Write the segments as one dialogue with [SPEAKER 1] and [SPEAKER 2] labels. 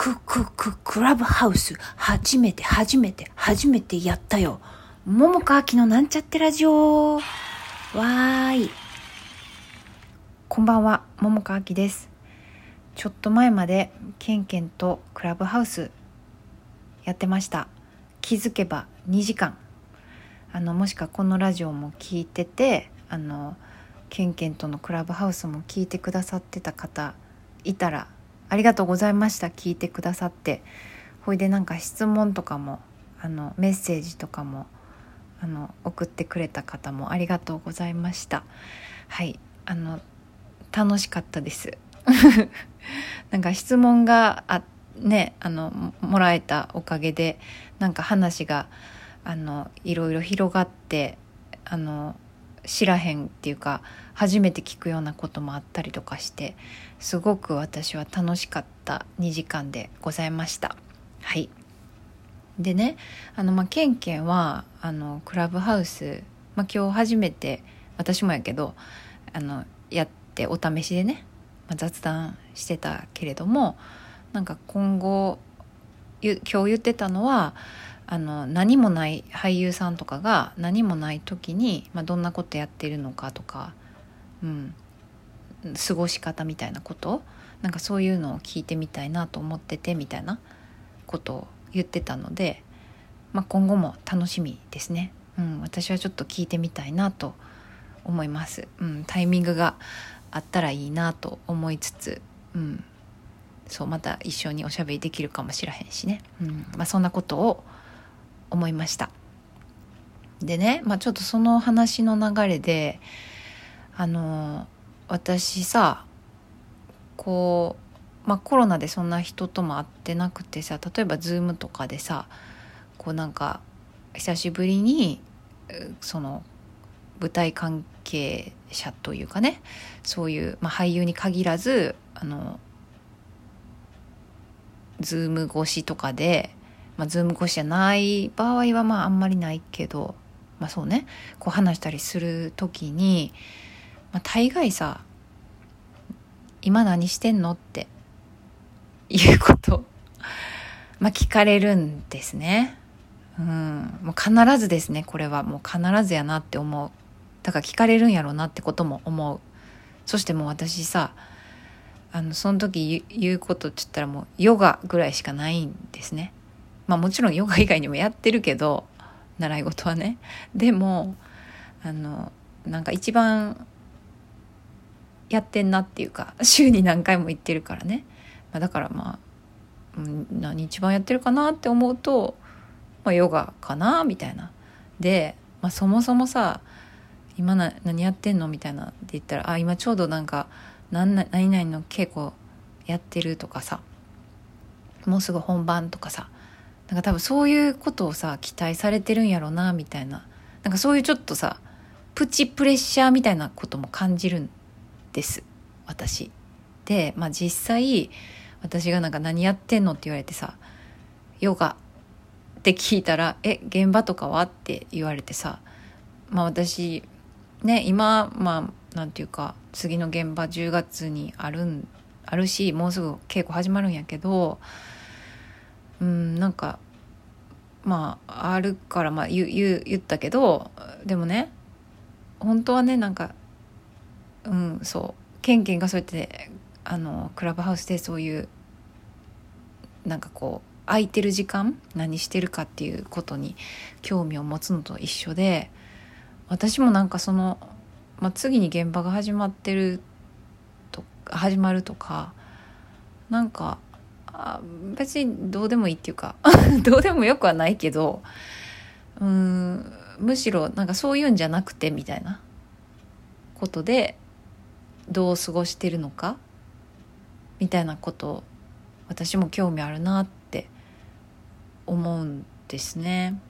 [SPEAKER 1] ククククラブハウス初めて初めて初めてやったよ。桃川きのなんちゃってラジオ。わーい。こんばんは。桃川きです。ちょっと前までケンケンとクラブハウスやってました。気づけば2時間。あのもしくはこのラジオも聞いててあのケンケンとのクラブハウスも聞いてくださってた方いたらありがとうございました。聞いてくださって。ほいでなんか質問とかもあのメッセージとかもあの送ってくれた方もありがとうございました。はい。あの楽しかったです。なんか質問があねあのもらえたおかげでなんか話があのいろいろ広がってあの知らへんっていうか初めて聞くようなこともあったりとかしてすごく私は楽しかった2時間でございました。はい。でねあのまあケンケンはあのクラブハウス、まあ、今日初めて私もやけどあのやってお試しでね、まあ、雑談してたけれどもなんか今後今日言ってたのはあの何もない俳優さんとかが何もない時に、まあ、どんなことやってるのかとか、うん、過ごし方みたいなこと？なんかそういうのを聞いてみたいなと思っててみたいなことを言ってたので、まあ、今後も楽しみですね、うん、私はちょっと聞いてみたいなと思います、うん、タイミングがあったらいいなと思いつつ、うん、そうまた一緒におしゃべりできるかもしらへんしね、うん。まあ、そんなことを思いました。でね、まあ、ちょっとその話の流れであの私さこう、まあ、コロナでそんな人とも会ってなくてさ例えば Zoom とかでさこうなんか久しぶりにその舞台関係者というかねそういう、まあ、俳優に限らずあの Zoom 越しとかでまあ、ズーム越しじゃない場合はまああんまりないけど、まあそうね、こう話したりする時に、まあ大概さ、今何してんのっていうことまあ聞かれるんですね。うん。もう必ずですね、これはもう必ずやなって思う。だから聞かれるんやろうなってことも思う。そしてもう私さ、あの、その時言うことって言ったらもうヨガぐらいしかないんですね。まあもちろんヨガ以外にもやってるけど習い事はねでもあのなんか一番やってんなっていうか週に何回も行ってるからね、まあ、だからまあ、うん、何一番やってるかなって思うと、まあ、ヨガかなみたいな。で、まあ、そもそもさ今な何やってんのみたいな。って言ったらあ今ちょうどなんか何々の稽古やってるとかさもうすぐ本番とかさなんか多分そういうことをさ期待されてるんやろうなみたいな。なんかそういうちょっとさプチプレッシャーみたいなことも感じるんです私。で、まあ、実際私がなんか何やってんのって言われてさヨガって聞いたら「え現場とかは?」って言われてさまあ私ね今まあなんていうか次の現場10月にあるんあるしもうすぐ稽古始まるんやけどうんなんかまああるからまあ言言言ったけどでもね本当はねなんかうんそう。ケンケンがそうやってあのクラブハウスでそういうなんかこう空いてる時間何してるかっていうことに興味を持つのと一緒で私もなんかその、まあ、次に現場が始まってると始まるとかなんかあ別にどうでもいいっていうかどうでもよくはないけどうんむしろなんかそういうんじゃなくてみたいなことでどう過ごしてるのか？みたいなこと私も興味あるなって思うんですね。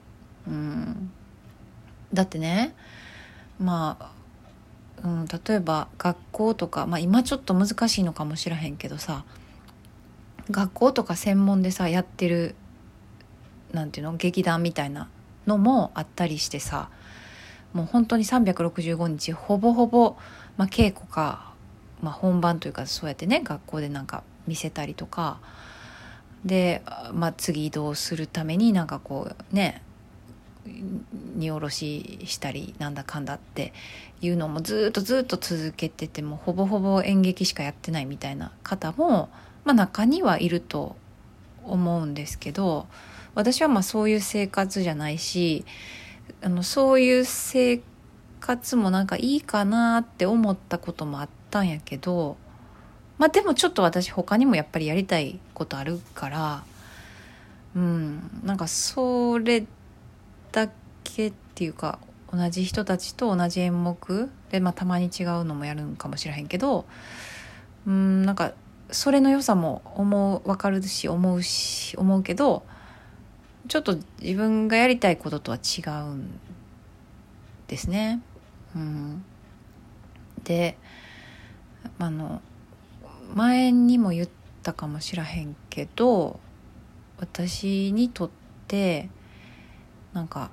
[SPEAKER 1] うん、だってねまあ、うん、例えば学校とか、まあ、今ちょっと難しいのかもしれへんけどさ学校とか専門でさやってるなんていうの？劇団みたいなのもあったりしてさもう本当に365日ほぼほぼ、まあ、稽古か、まあ、本番というかそうやってね学校でなんか見せたりとかで、まあ、次移動するためになんかこうね荷下ろししたりなんだかんだっていうのもずっとずっと続けててもほぼほぼ演劇しかやってないみたいな方も、まあ、中にはいると思うんですけど私はまあそういう生活じゃないしあのそういう生活もなんかいいかなって思ったこともあってたんやけどまあでもちょっと私他にもやっぱりやりたいことあるからうんなんかそれだけっていうか同じ人たちと同じ演目で、まあ、たまに違うのもやるんかもしれへんけどうんなんかそれの良さも思う分かるし思うし思うけどちょっと自分がやりたいこととは違うんですね。うん、であの前にも言ったかもしらへんけど私にとってなんか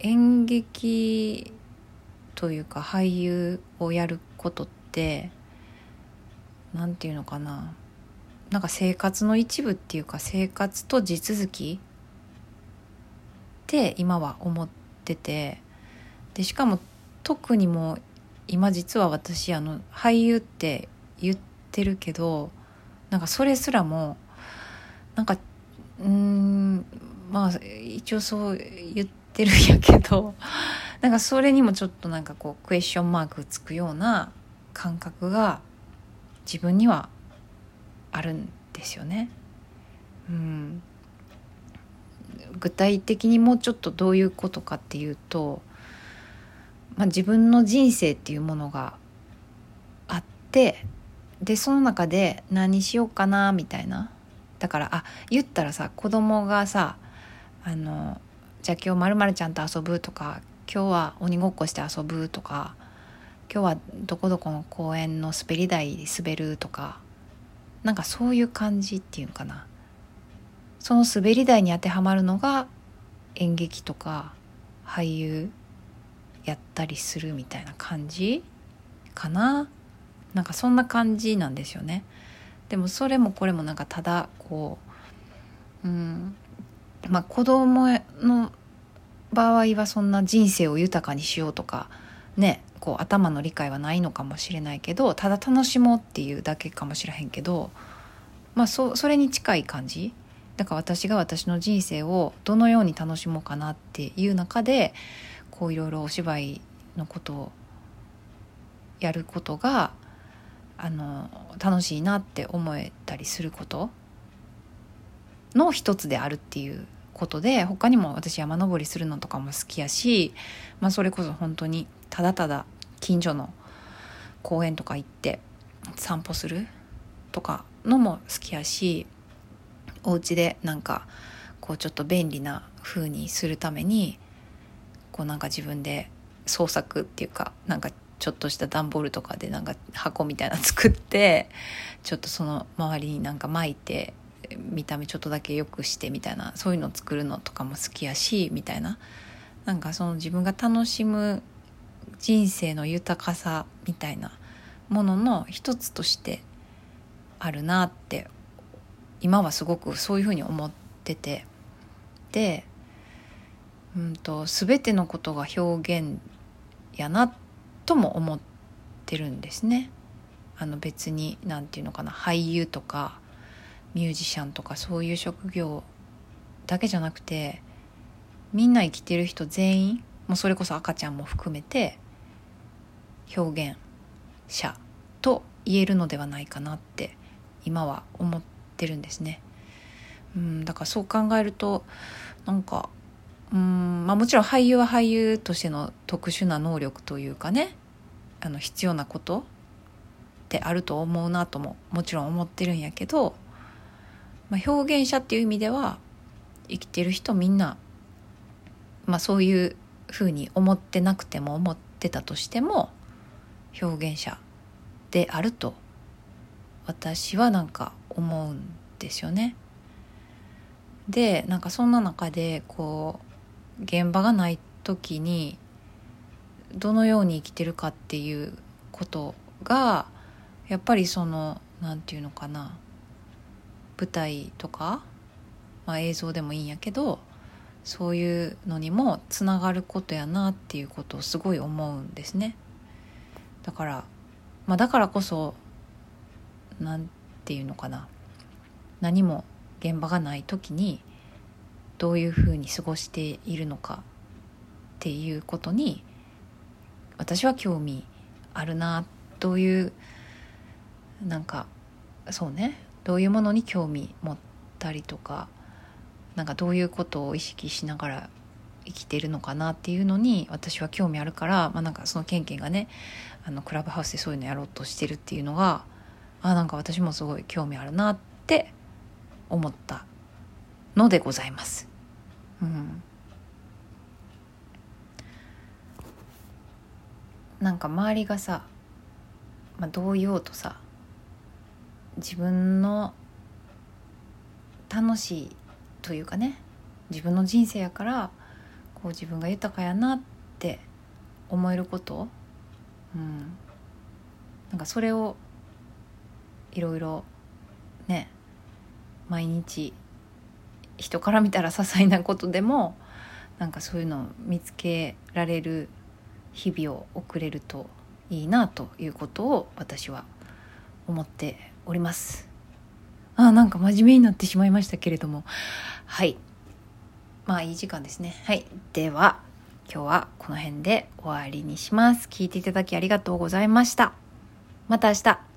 [SPEAKER 1] 演劇というか俳優をやることって何て言うのかな。なんか生活の一部っていうか生活と地続きって今は思っててでしかも特にも今実は私あの俳優って言ってるけどなんかそれすらもなんかうんまあ一応そう言ってるんやけどなんかそれにもちょっとなんかこうクエスチョンマークつくような感覚が自分にはあるんですよね。うん、具体的にもうちょっとどういうことかっていうと、まあ、自分の人生っていうものがあってでその中で何しようかなみたいな。だからあ言ったらさ子供がさあのじゃあ今日まるまるちゃんと遊ぶとか今日は鬼ごっこして遊ぶとか今日はどこどこの公園の滑り台滑るとかなんかそういう感じっていうかな。その滑り台に当てはまるのが演劇とか俳優。やったりするみたいな感じかな。なんかそんな感じなんですよね。でもそれもこれもなんかただこううんまあ子供の場合はそんな人生を豊かにしようとかねこう頭の理解はないのかもしれないけどただ楽しもうっていうだけかもしれへんけどまあそそれに近い感じ。だから私が私の人生をどのように楽しもうかなっていう中でこういろいろお芝居のことをやることがあの楽しいなって思えたりすることの一つであるっていうことで他にも私山登りするのとかも好きやし、まあ、それこそ本当にただただ近所の公園とか行って散歩するとかのも好きやしお家でなんかこうちょっと便利な風にするためにこうなんか自分で創作っていうかなんかちょっとした段ボールとかでなんか箱みたいな作って ちょっとその周りになんか巻いて見た目ちょっとだけ良くしてみたいなそういうの作るのとかも好きやしみたいな。なんかその自分が楽しむ人生の豊かさみたいなものの一つとしてあるなって今はすごくそういうふうに思ってて。で、うんと、全てのことが表現やなとも思ってるんですね。あの別に何て言うのかな俳優とかミュージシャンとかそういう職業だけじゃなくてみんな生きてる人全員もうそれこそ赤ちゃんも含めて表現者と言えるのではないかなって今は思ってるんですね。うんだからそう考えるとなんかうんまあもちろん俳優は俳優としての特殊な能力というかねあの必要なことってあると思うなとももちろん思ってるんやけど、まあ、表現者っていう意味では生きてる人みんな、まあ、そういうふうに思ってなくても思ってたとしても表現者であると私はなんか思うんですよね。でなんかそんな中でこう現場がない時にどのように生きてるかっていうことがやっぱりその何て言うのかな舞台とかまあ、映像でもいいんやけどそういうのにもつながることやなっていうことをすごい思うんですね。だから、まあ、だからこそ何て言うのかな何も現場がない時にどういうふうに過ごしているのかっていうことに私は興味あるなどういうなんかそうねどういうものに興味持ったりとかなんかどういうことを意識しながら生きてるのかなっていうのに私は興味あるから、まあ、なんかそのケンケンがねあのクラブハウスでそういうのやろうとしてるっていうのがあなんか私もすごい興味あるなって思ったのでございます。うん、なんか周りがさ、まあ、どう言おうとさ自分の楽しいというかね自分の人生やからこう自分が豊かやなって思えること、うん、なんかそれをいろいろね毎日人から見たら些細なことでもなんかそういうのを見つけられる日々を送れるといいなということを私は思っております。あなんか真面目になってしまいましたけれども。はい。まあいい時間ですね。はい。では今日はこの辺で終わりにします。聞いていただきありがとうございました。また明日。